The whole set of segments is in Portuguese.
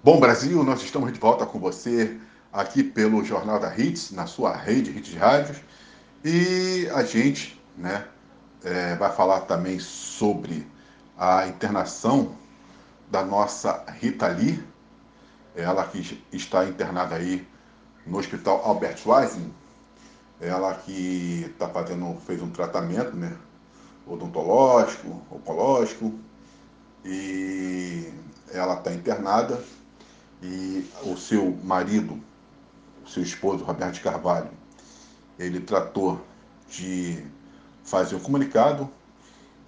Bom Brasil, nós estamos de volta com você aqui pelo Jornal da Hits, na sua rede Hits Rádios. E a gente né, é, vai falar também sobre a internação da nossa Rita Lee, ela que está internada aí no Hospital Albert Schweitzer, ela que está fazendo, fez um tratamento né, odontológico, oncológico, e ela está internada e o seu marido, o seu esposo, Roberto Carvalho, ele tratou de fazer um comunicado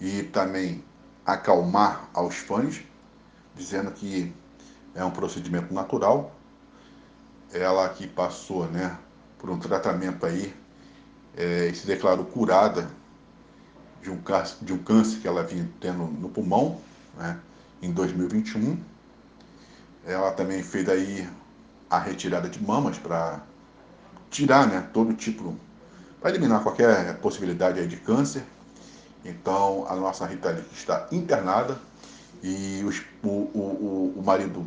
e também acalmar aos fãs, dizendo que é um procedimento natural. Ela que passou né, por um tratamento aí é, e se declarou curada de um, câncer, de um câncer que ela vinha tendo no pulmão né, em 2021 ela também fez aí a retirada de mamas para tirar né, todo tipo, para eliminar qualquer possibilidade aí de câncer. Então a nossa Rita Lee está internada e os, o, o, o marido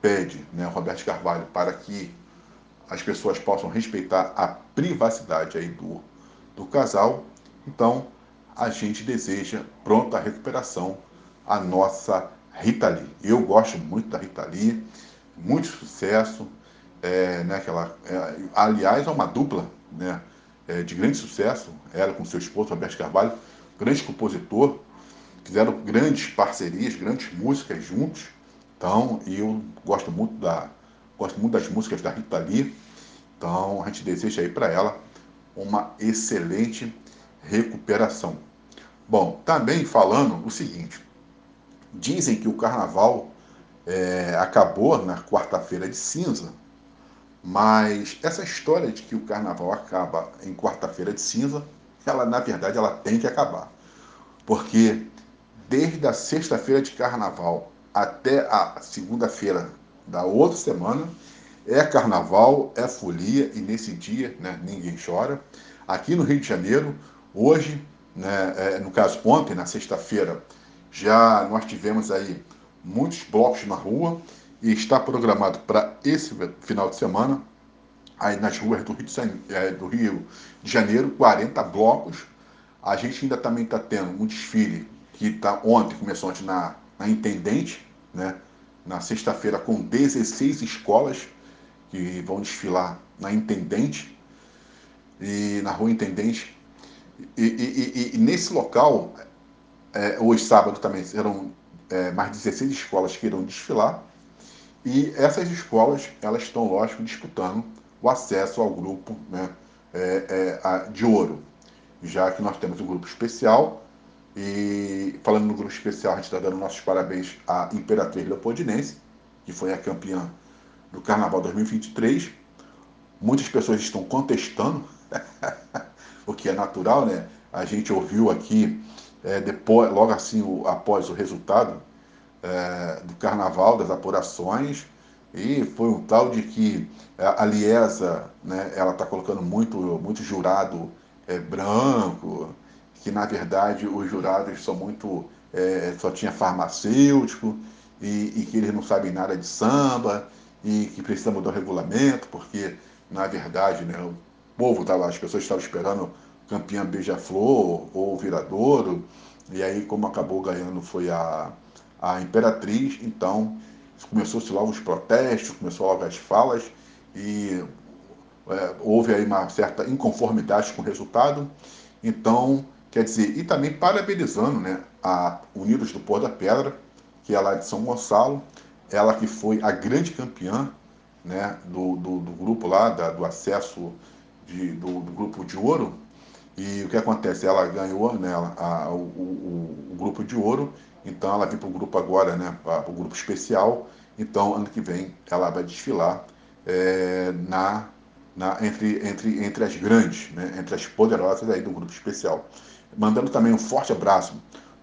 pede, né, Roberto Carvalho, para que as pessoas possam respeitar a privacidade aí do, do casal. Então a gente deseja pronta recuperação a nossa Rita Lee. Eu gosto muito da Rita Lee, muito sucesso. É, né, que ela, é, aliás, é uma dupla né, é, de grande sucesso. Ela com seu esposo, Roberto Carvalho, grande compositor. Fizeram grandes parcerias, grandes músicas juntos. Então, eu gosto muito, da, gosto muito das músicas da Rita Lee. Então, a gente deseja aí para ela uma excelente recuperação. Bom, também falando o seguinte, Dizem que o carnaval é, acabou na quarta-feira de cinza, mas essa história de que o carnaval acaba em quarta-feira de cinza, ela na verdade ela tem que acabar. Porque desde a sexta-feira de carnaval até a segunda-feira da outra semana, é carnaval, é folia e nesse dia né, ninguém chora. Aqui no Rio de Janeiro, hoje, né, é, no caso ontem, na sexta-feira, já nós tivemos aí muitos blocos na rua e está programado para esse final de semana, aí nas ruas do Rio de, de Janeiro, 40 blocos. A gente ainda também está tendo um desfile que tá, ontem começou ontem na, na Intendente, né? na sexta-feira, com 16 escolas que vão desfilar na Intendente e na Rua Intendente. E, e, e, e nesse local é, hoje, sábado, também serão é, mais 16 escolas que irão desfilar. E essas escolas, elas estão, lógico, disputando o acesso ao grupo né, é, é, a, de ouro. Já que nós temos um grupo especial, e falando no grupo especial, a gente está dando nossos parabéns à Imperatriz Leopoldinense, que foi a campeã do Carnaval 2023. Muitas pessoas estão contestando, o que é natural, né? A gente ouviu aqui é, depois, logo assim, o, após o resultado é, do carnaval, das apurações, e foi um tal de que a Liesa, né, ela está colocando muito, muito jurado é, branco, que na verdade os jurados são muito, é, só tinha farmacêutico, e, e, que eles não sabem nada de samba, e que precisa mudar o regulamento, porque na verdade né, o povo estava, as pessoas estavam esperando campeã Beija-Flor ou Viradouro, e aí como acabou ganhando foi a, a Imperatriz, então começou-se logo os protestos, começou logo as falas, e é, houve aí uma certa inconformidade com o resultado, então, quer dizer, e também parabenizando né, a Unidos do Pôr da Pedra, que é lá de São Gonçalo, ela que foi a grande campeã né, do, do, do grupo lá, da, do acesso de, do, do grupo de ouro, e o que acontece? Ela ganhou né, a, o, o, o, grupo de ouro, então ela vem para o grupo agora, né, para o grupo especial. Então, ano que vem, ela vai desfilar é, na, na, entre, entre, entre as grandes, né, entre as poderosas aí do grupo especial. Mandando também um forte abraço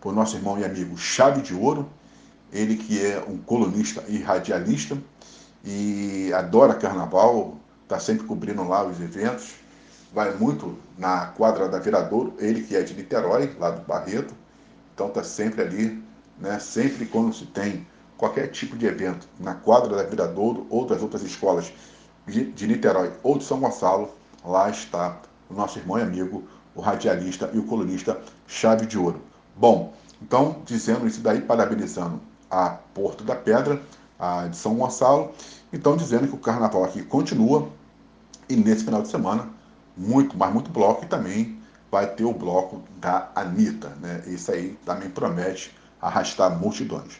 para o nosso irmão e amigo Chave de Ouro, ele que é um colunista e radialista e adora carnaval, está sempre cobrindo lá os eventos vai muito na quadra da Viradouro, ele que é de Niterói, lá do Barreto, então está sempre ali, né? Sempre quando se tem qualquer tipo de evento na quadra da Viradouro ou das outras escolas de Niterói ou de São Gonçalo, lá está o nosso irmão e amigo, o radialista e o colunista Chave de Ouro. Bom, então, dizendo isso daí, parabenizando a Porto da Pedra, a de São Gonçalo, então dizendo que o carnaval aqui continua e nesse final de semana, muito, mas muito bloco e também vai ter o bloco da Anitta, né? Isso aí também promete arrastar multidões.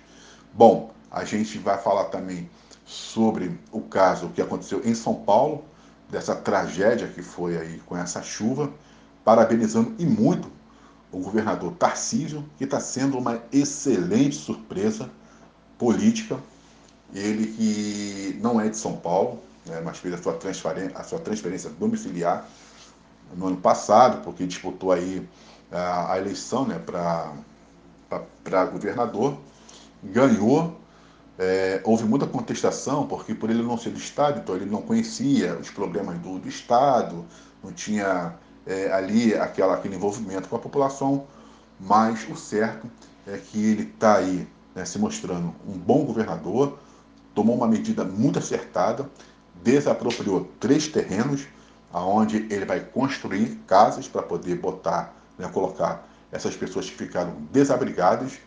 Bom, a gente vai falar também sobre o caso que aconteceu em São Paulo, dessa tragédia que foi aí com essa chuva, parabenizando e muito o governador Tarcísio, que está sendo uma excelente surpresa política. Ele que não é de São Paulo, né, mas fez a sua, a sua transferência domiciliar no ano passado, porque disputou aí a, a eleição né, para governador, ganhou. É, houve muita contestação, porque por ele não ser do Estado, então ele não conhecia os problemas do, do Estado, não tinha é, ali aquela, aquele envolvimento com a população, mas o certo é que ele está aí né, se mostrando um bom governador, tomou uma medida muito acertada, desapropriou três terrenos, aonde ele vai construir casas para poder botar, né, colocar essas pessoas que ficaram desabrigadas.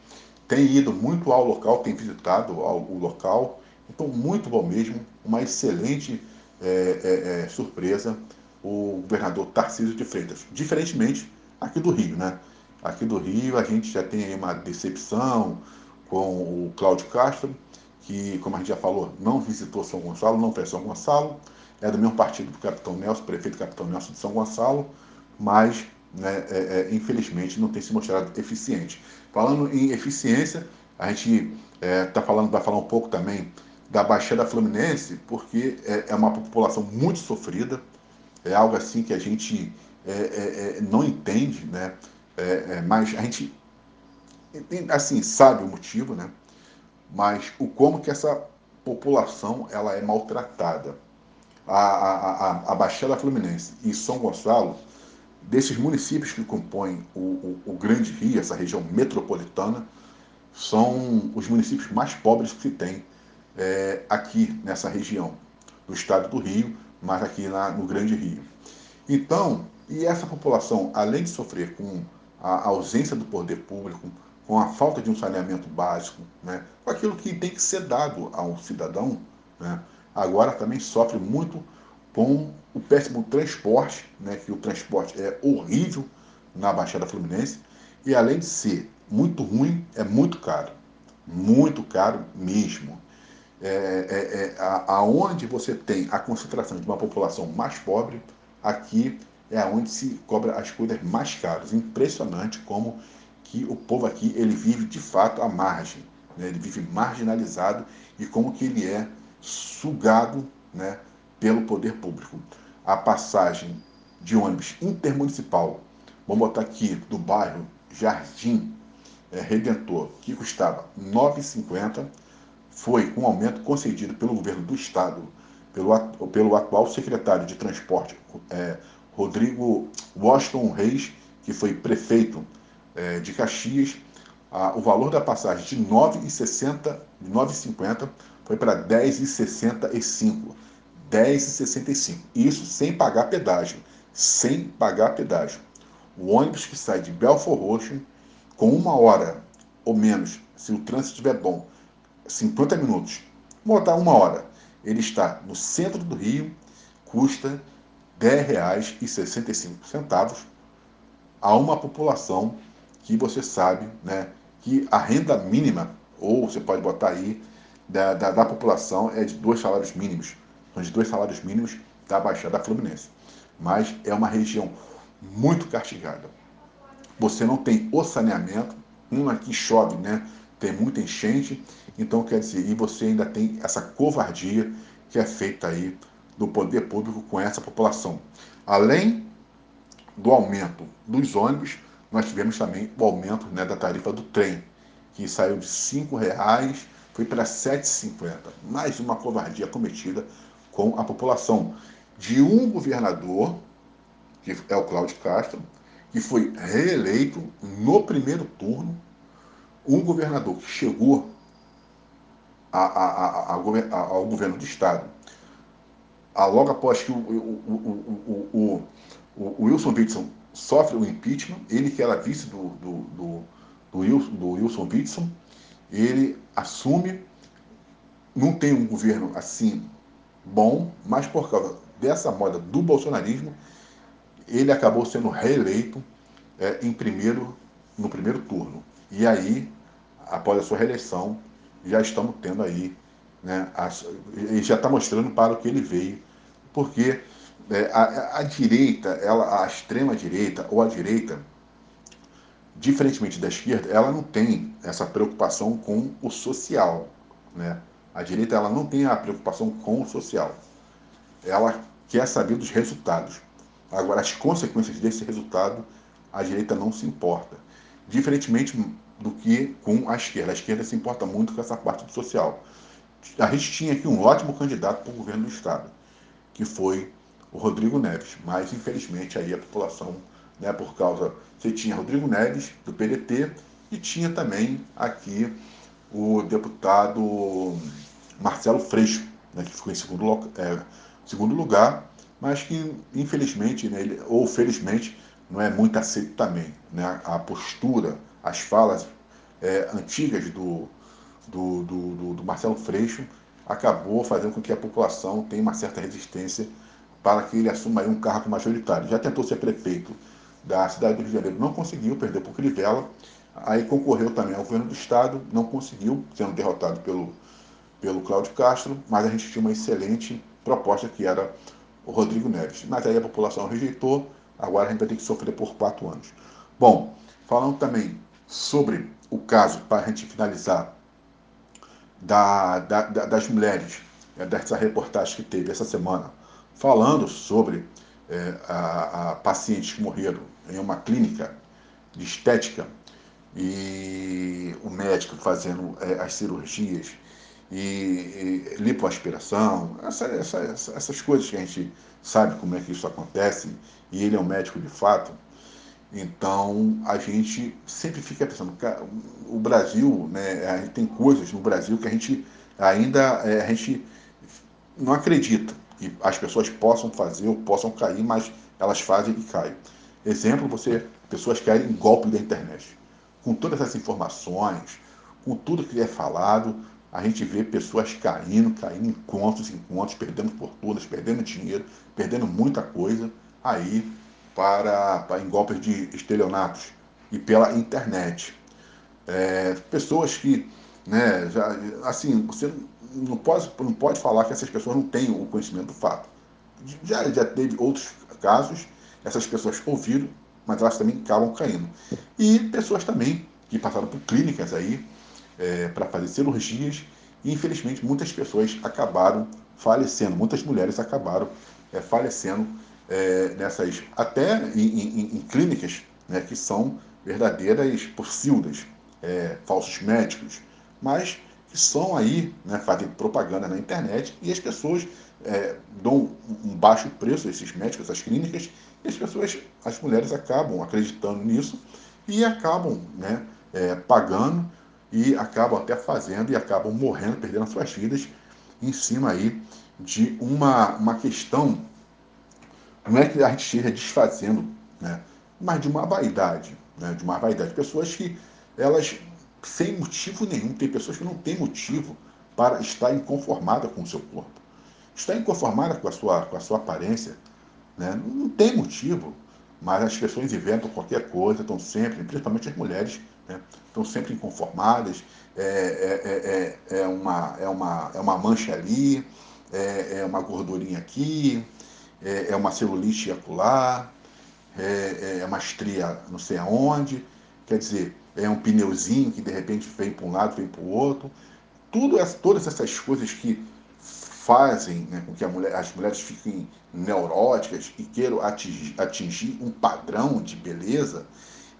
Tem ido muito ao local, tem visitado o local, então muito bom mesmo, uma excelente é, é, é, surpresa o governador Tarcísio de Freitas, diferentemente aqui do Rio, né? Aqui do Rio a gente já tem uma decepção com o Cláudio Castro, que, como a gente já falou, não visitou São Gonçalo, não fez São Gonçalo, é do mesmo partido do Capitão Nelson, prefeito Capitão Nelson de São Gonçalo, mas, né, é, é, infelizmente, não tem se mostrado eficiente. Falando em eficiência, a gente é, tá falando, vai falar um pouco também da Baixada Fluminense, porque é, é uma população muito sofrida, é algo assim que a gente é não entende, né? mas a gente assim sabe o motivo, né? Mas o como que essa população ela é maltratada. A, a, a, a Baixada Fluminense e São Gonçalo, desses municípios que compõem o, o, o Grande Rio, essa região metropolitana, são os municípios mais pobres que tem é, aqui nessa região do estado do Rio, mas aqui na, no Grande Rio. Então, e essa população, além de sofrer com a ausência do poder público, com a falta de um saneamento básico, né, com aquilo que tem que ser dado ao cidadão, né, agora também sofre muito com o péssimo transporte, né, que o transporte é horrível na Baixada Fluminense, e além de ser muito ruim, é muito caro. Muito caro mesmo. É, é, é, aonde você tem a concentração de uma população mais pobre, aqui é onde se cobra as coisas mais caras. Impressionante como que o povo aqui ele vive de fato à margem, né? ele vive marginalizado e como que ele é sugado né, pelo poder público. A passagem de ônibus intermunicipal, vamos botar aqui do bairro Jardim é, Redentor, que custava R$ 9,50, foi um aumento concedido pelo governo do estado, pelo, pelo atual secretário de transporte, é, Rodrigo Washington Reis, que foi prefeito é, de Caxias, a, o valor da passagem de R$ 9,60, 9,50 foi para R$ 10,65. 10,65. Isso sem pagar pedágio. Sem pagar pedágio. O ônibus que sai de Belfor Roxo, com uma hora ou menos, se o trânsito estiver bom, 50 minutos, botar uma hora, ele está no centro do Rio, custa R$ 10,65 a uma população que você sabe né, que a renda mínima, ou você pode botar aí, da, da, da população é de dois salários mínimos. São de dois salários mínimos da Baixada Fluminense. Mas é uma região muito castigada. Você não tem o saneamento, um aqui chove, né? Tem muita enchente, então quer dizer, e você ainda tem essa covardia que é feita aí do poder público com essa população. Além do aumento dos ônibus, nós tivemos também o aumento né, da tarifa do trem, que saiu de R$ reais foi para R$ 7,50. Mais uma covardia cometida com a população. De um governador, que é o Cláudio Castro, que foi reeleito no primeiro turno, um governador que chegou a, a, ao governo do Estado, logo após que o, o, o, o, Wilson Witson sofre o impeachment, ele que era vice do, do, do, do, Wilson, do Wilson Witson, ele assume, não tem um governo assim bom, mas por causa dessa moda do bolsonarismo, ele acabou sendo reeleito é, em primeiro, no primeiro turno. E aí, após a sua reeleição, já estamos tendo aí, né, ele já está mostrando para o que ele veio, porque é, a, a, direita, ela, a extrema direita ou a direita, diferentemente da esquerda, ela não tem essa preocupação com o social, né? A direita ela não tem a preocupação com o social. Ela quer saber dos resultados. Agora, as consequências desse resultado, a direita não se importa. Diferentemente do que com a esquerda. A esquerda se importa muito com essa parte do social. A gente tinha aqui um ótimo candidato para o governo do Estado, que foi o Rodrigo Neves. Mas, infelizmente, aí a população, né, por causa. Você tinha Rodrigo Neves, do PDT, e tinha também aqui o deputado Marcelo Freixo, né, que ficou em segundo, é, segundo lugar, mas que, infelizmente, né, ele, ou felizmente, não é muito aceito também. Né? A postura, as falas é, antigas do, do, do, do, Marcelo Freixo acabou fazendo com que a população tenha uma certa resistência para que ele assuma um cargo majoritário. Já tentou ser prefeito da cidade do Rio de Janeiro, não conseguiu, perdeu por Crivella. Aí concorreu também ao governo do Estado, não conseguiu, sendo derrotado pelo, pelo Cláudio Castro, mas a gente tinha uma excelente proposta que era o Rodrigo Neves. Mas aí a população rejeitou, agora a gente vai ter que sofrer por quatro anos. Bom, falando também sobre o caso, para a gente finalizar, da, da, das mulheres, é, dessa reportagem que teve essa semana, falando sobre é, a, a pacientes que morreram em uma clínica de estética e o médico fazendo é, as cirurgias e, e lipoaspiração, essa, essa, essas coisas que a gente sabe como é que isso acontece, e ele é um médico de fato. Então a gente sempre fica pensando, o Brasil, né, a gente tem coisas no Brasil que a gente ainda é, a gente não acredita que as pessoas possam fazer ou possam cair, mas elas fazem e caem. Exemplo, você pessoas caem em golpe da internet. Com todas essas informações, com tudo que é falado, a gente vê pessoas caindo, caindo em contos, em contos, perdendo fortunas, perdendo dinheiro, perdendo muita coisa aí para, para em golpes de estelionatos e pela internet. É, pessoas que, né, já, assim, você não pode, não pode falar que essas pessoas não têm o conhecimento do fato. Já, já teve outros casos, essas pessoas ouviram, mas elas também acabam caindo. E pessoas também que passaram por clínicas aí, é, para fazer cirurgias e infelizmente muitas pessoas acabaram falecendo, muitas mulheres acabaram é, falecendo é, nessas, até em, em, em clínicas né, que são verdadeiras porcildas, é, falsos médicos, mas que são aí, né, fazem propaganda na internet e as pessoas é, dão um baixo preço a esses médicos, essas clínicas, e as pessoas, as mulheres acabam acreditando nisso e acabam né, é, pagando e acabam até fazendo e acabam morrendo, perdendo suas vidas em cima aí de uma, uma questão, não é que a gente esteja desfazendo, né, mas de uma vaidade, né, de uma vaidade. Pessoas que, elas, sem motivo nenhum, tem pessoas que não têm motivo para estar inconformada com o seu corpo. Está inconformada com a sua, com a sua aparência, né, não tem motivo, mas as pessoas inventam qualquer coisa, estão sempre, principalmente as mulheres, né? Estão sempre inconformadas, é, é, é, é, uma, é, uma, é uma mancha ali, é, é uma gordurinha aqui, é, é uma celulite acular, é, é uma estria não sei aonde, quer dizer, é um pneuzinho que de repente vem para um lado, vem para o outro. Tudo essa, todas essas coisas que fazem né, com que mulher, as mulheres fiquem neuróticas e queiram atingir, atingir um padrão de beleza,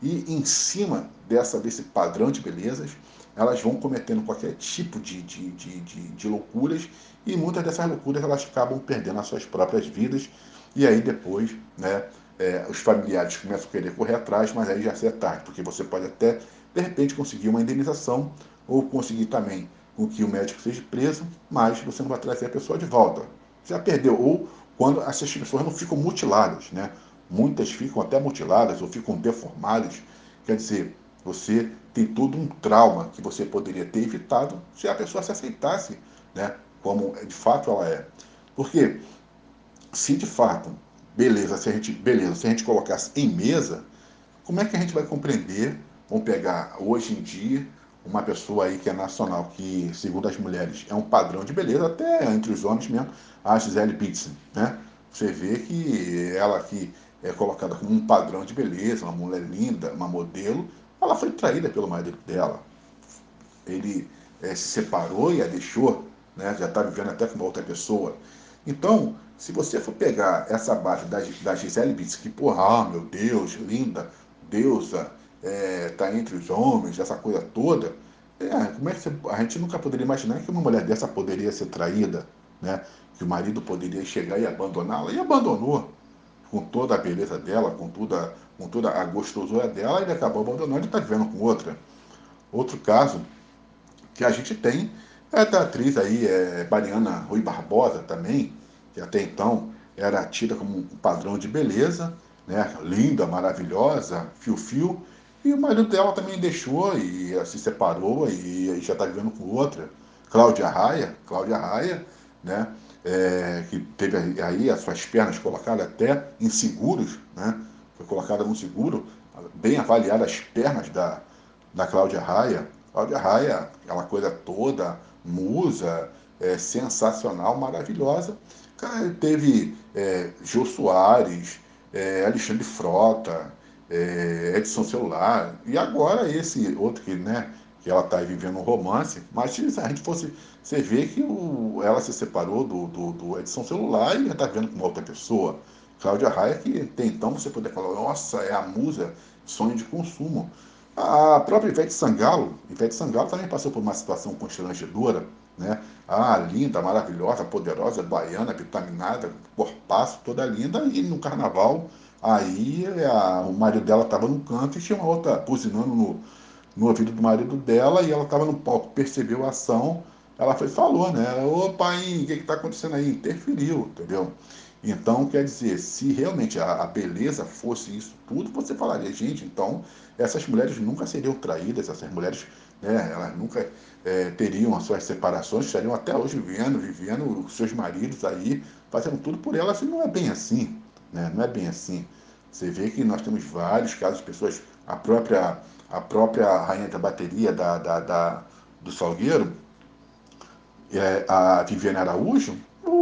e em cima dessa, desse padrão de belezas, elas vão cometendo qualquer tipo de, de, de, de, de loucuras e muitas dessas loucuras elas acabam perdendo as suas próprias vidas e aí depois, né, é, os familiares começam a querer correr atrás, mas aí já é tarde, porque você pode até, de repente, conseguir uma indenização ou conseguir também com que o médico seja preso, mas você não vai trazer a pessoa de volta. Já perdeu. Ou quando essas pessoas não ficam mutiladas, né? Muitas ficam até mutiladas ou ficam deformadas. Quer dizer, você tem todo um trauma que você poderia ter evitado se a pessoa se aceitasse, né? Como de fato ela é. Porque se de fato, beleza, se a gente, beleza, se a gente colocasse em mesa, como é que a gente vai compreender? Vamos pegar hoje em dia uma pessoa aí que é nacional, que segundo as mulheres é um padrão de beleza, até entre os homens mesmo, a Gisele Bündchen, né? Você vê que ela aqui é colocada como um padrão de beleza, uma mulher linda, uma modelo, ela foi traída pelo marido dela. Ele é, se separou e a deixou, né? já está vivendo até com uma outra pessoa. Então, se você for pegar essa base da, da Gisele Bündchen, que, porra, ah, meu Deus, linda, deusa, é, entre os homens, essa coisa toda, é, como é que você, a gente nunca poderia imaginar que uma mulher dessa poderia ser traída, né? que o marido poderia chegar e abandoná-la, e abandonou com toda a beleza dela, com toda, com toda a gostosura dela, ele acabou abandonando e está vivendo com outra. Outro caso que a gente tem é da atriz aí, é, Mariana Rui Barbosa também, que até então era tida como um padrão de beleza, né? linda, maravilhosa, fio-fio, e o marido dela também deixou e se separou e já está vivendo com outra. Cláudia Raia, Cláudia Raia, né? é, que teve aí as suas pernas colocadas até em seguros, né? foi colocada no seguro, bem avaliada as pernas da, da Cláudia Raia. Cláudia Raia, aquela coisa toda, musa, é, sensacional, maravilhosa. Cara, teve é, Jô Soares, é, Alexandre Frota, é, Edson Celular, e agora esse outro que, né, que ela está vivendo um romance, mas se a gente fosse, você vê que o, ela se separou do, do, do Edson Celular e está vendo com uma outra pessoa. Cláudia Raia, que tem então você poder falar, nossa, é a musa, sonho de consumo. A própria Ivete Sangalo, Ivete Sangalo também passou por uma situação constrangedora, né? Ah, linda, maravilhosa, poderosa, baiana, vitaminada, corpaço, toda linda, e no carnaval, aí a, o marido dela estava no canto e tinha uma outra buzinando no, no ouvido do marido dela e ela estava no palco, percebeu a ação, ela foi falou, né? Ô pai, o que está acontecendo aí? Interferiu, entendeu? Então, quer dizer, se realmente a, a, beleza fosse isso tudo, você falaria, gente, então essas mulheres nunca seriam traídas, essas mulheres, né, elas nunca é, teriam as suas separações, estariam até hoje vivendo, vivendo os seus maridos aí, fazendo tudo por elas, e não é bem assim, né? Não é bem assim. Você vê que nós temos vários casos de pessoas, a própria a própria rainha da bateria da, da, da do Salgueiro, é, a Viviane Araújo,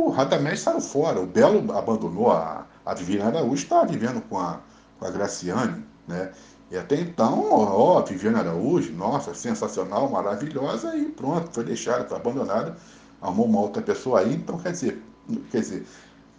o Radamés saiu fora, o Belo abandonou a, a Viviane Araújo, está vivendo com a, com a Graciane, né? E até então, ó, Viviane Araújo, nossa, sensacional, maravilhosa, e pronto, foi deixada, foi abandonada, arrumou uma outra pessoa aí, então quer dizer, quer dizer,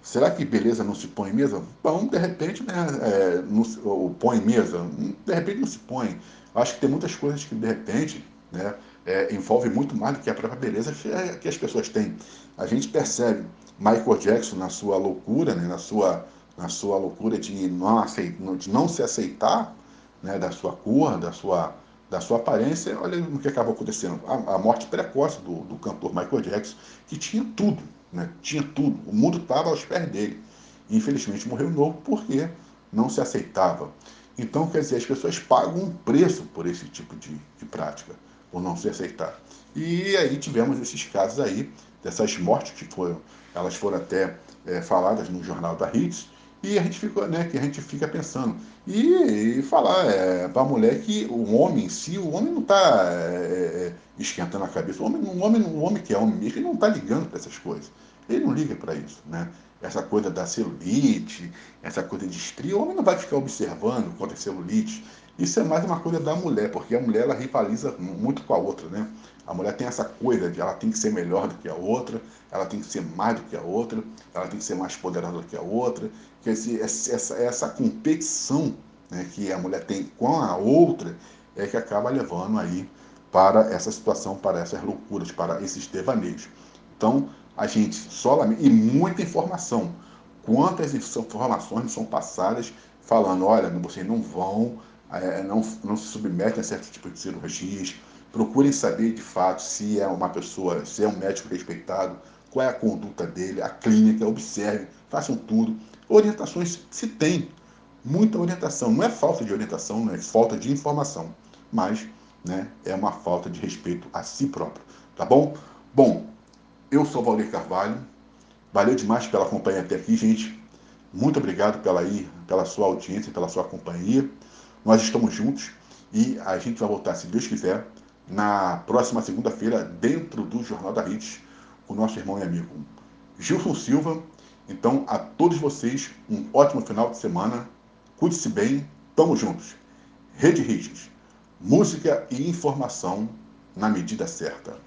Será que beleza não se põe em mesa? Bom, de repente, né, é, não, ou põe em mesa, de repente não se põe. Acho que tem muitas coisas que, de repente, né, é, envolve muito mais do que a própria beleza que, é, que, as pessoas têm. A gente percebe Michael Jackson na sua loucura, né, na, sua, na sua loucura de não, aceitar, de não se aceitar né, da sua cor, da sua, da sua aparência. Olha o que acabou acontecendo. A, a morte precoce do, do cantor Michael Jackson, que tinha tudo né? tinha tudo, o mundo estava aos pés dele. Infelizmente morreu novo porque não se aceitava. Então, quer dizer, as pessoas pagam um preço por esse tipo de, de prática, por não se aceitar. E aí tivemos esses casos aí, dessas mortes que foram, elas foram até é, faladas no jornal da Hits, e a gente fica, né, que a gente fica pensando. E, e falar é, para a mulher que o homem em si, o homem não está é, é, esquentando a cabeça. O homem, o homem, o homem que é homem mesmo, ele não está ligando para essas coisas. Ele não liga para isso, né? Essa coisa da celulite, essa coisa de estria, o homem não vai ficar observando quanto é celulite. Isso é mais uma coisa da mulher, porque a mulher ela rivaliza muito com a outra, né? A mulher tem essa coisa de ela tem que ser melhor do que a outra, ela tem que ser mais do que a outra, ela tem que ser mais poderosa do que a outra. Quer dizer, essa, essa competição né, que a mulher tem com a outra é que acaba levando aí para essa situação, para essas loucuras, para esses devaneios. Então, a gente solamente, e muita informação. Quantas informações são passadas falando, olha, vocês não vão, é, não, não se submetem a certo tipo de cirurgias, procurem saber de fato se é uma pessoa, se é um médico respeitado, qual é a conduta dele, a clínica, observe, façam tudo. Orientações se tem, muita orientação. Não é falta de orientação, não é falta de informação, mas né, é uma falta de respeito a si próprio. Tá bom? Bom, eu sou Valdir Carvalho. Valeu demais pela companhia até aqui, gente. Muito obrigado pela, pela sua audiência, pela sua companhia. Nós estamos juntos e a gente vai voltar, se Deus quiser, na próxima segunda-feira, dentro do Jornal da com o nosso irmão e amigo Gilson Silva. Então, a todos vocês, um ótimo final de semana. Cuide-se bem, tamo juntos. Rede Hits, música e informação na medida certa.